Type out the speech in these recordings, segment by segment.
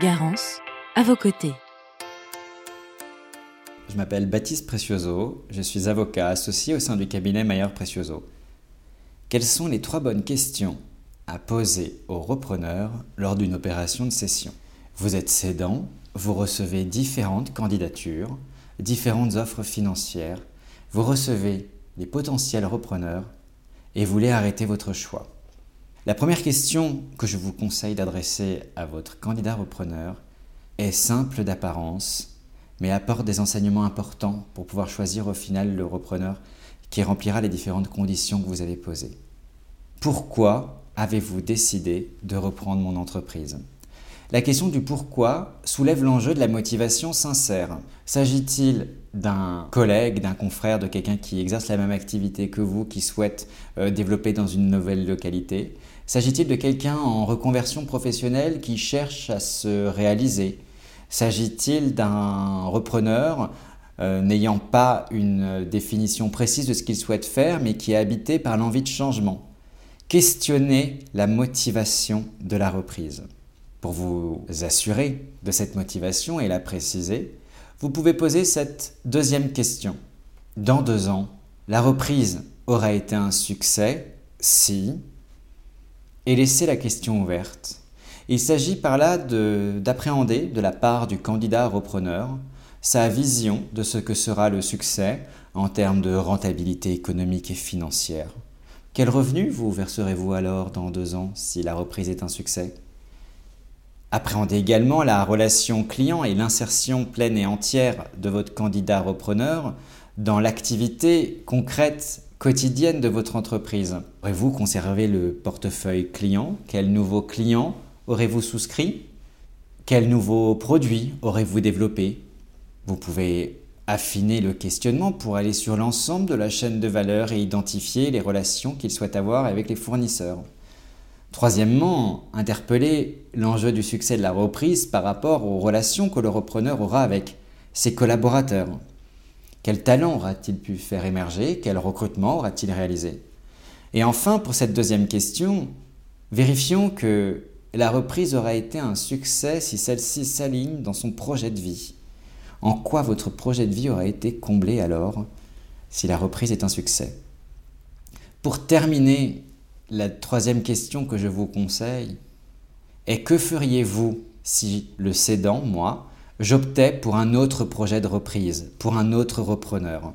Garance, à vos côtés. Je m'appelle Baptiste Precioso, je suis avocat associé au sein du cabinet Mayer Precioso. Quelles sont les trois bonnes questions à poser au repreneur lors d'une opération de cession? Vous êtes cédant, vous recevez différentes candidatures, différentes offres financières, vous recevez les potentiels repreneurs et voulez arrêter votre choix. La première question que je vous conseille d'adresser à votre candidat repreneur est simple d'apparence, mais apporte des enseignements importants pour pouvoir choisir au final le repreneur qui remplira les différentes conditions que vous avez posées. Pourquoi avez-vous décidé de reprendre mon entreprise? La question du pourquoi soulève l'enjeu de la motivation sincère. S'agit-il d'un collègue, d'un confrère, de quelqu'un qui exerce la même activité que vous, qui souhaite euh, développer dans une nouvelle localité? S'agit-il de quelqu'un en reconversion professionnelle qui cherche à se réaliser S'agit-il d'un repreneur euh, n'ayant pas une définition précise de ce qu'il souhaite faire, mais qui est habité par l'envie de changement Questionnez la motivation de la reprise. Pour vous assurer de cette motivation et la préciser, vous pouvez poser cette deuxième question. Dans deux ans, la reprise aura été un succès si et laisser la question ouverte. Il s'agit par là d'appréhender de, la part du candidat repreneur sa vision de ce que sera le succès en termes de rentabilité économique et financière. Quel revenu vous verserez-vous alors dans deux ans si la reprise est un succès? Appréhendez également la relation client et l'insertion pleine et entière de votre candidat repreneur dans l'activité concrète quotidienne de votre entreprise. Aurez-vous conservé le portefeuille client? Quels nouveaux clients aurez-vous souscrit? Quels nouveaux produits aurez-vous développé? Vous pouvez affiner le questionnement pour aller sur l'ensemble de la chaîne de valeur et identifier les relations qu'il souhaite avoir avec les fournisseurs. Troisièmement, interpeller l'enjeu du succès de la reprise par rapport aux relations que le repreneur aura avec ses collaborateurs. Quel talent aura-t-il pu faire émerger? Quel recrutement aura-t-il réalisé? Et enfin, pour cette deuxième question, vérifions que la reprise aura été un succès si celle-ci s'aligne dans son projet de vie. En quoi votre projet de vie aura été comblé alors si la reprise est un succès? Pour terminer, la troisième question que je vous conseille est que feriez-vous si le cédant, moi, j'optais pour un autre projet de reprise, pour un autre repreneur.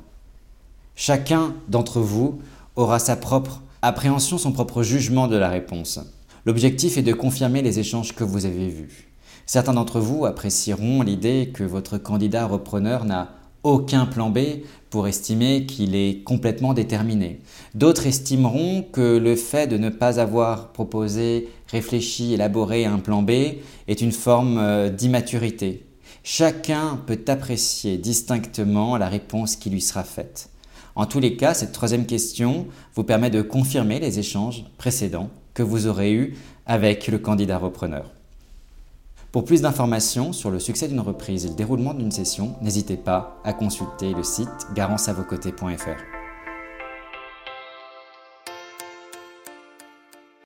Chacun d'entre vous aura sa propre appréhension, son propre jugement de la réponse. L'objectif est de confirmer les échanges que vous avez vus. Certains d'entre vous apprécieront l'idée que votre candidat repreneur n'a aucun plan B pour estimer qu'il est complètement déterminé. D'autres estimeront que le fait de ne pas avoir proposé, réfléchi, élaboré un plan B est une forme euh, d'immaturité, Chacun peut apprécier distinctement la réponse qui lui sera faite. En tous les cas, cette troisième question vous permet de confirmer les échanges précédents que vous aurez eus avec le candidat repreneur. Pour plus d'informations sur le succès d'une reprise et le déroulement d'une session, n'hésitez pas à consulter le site garanceavocoté.fr.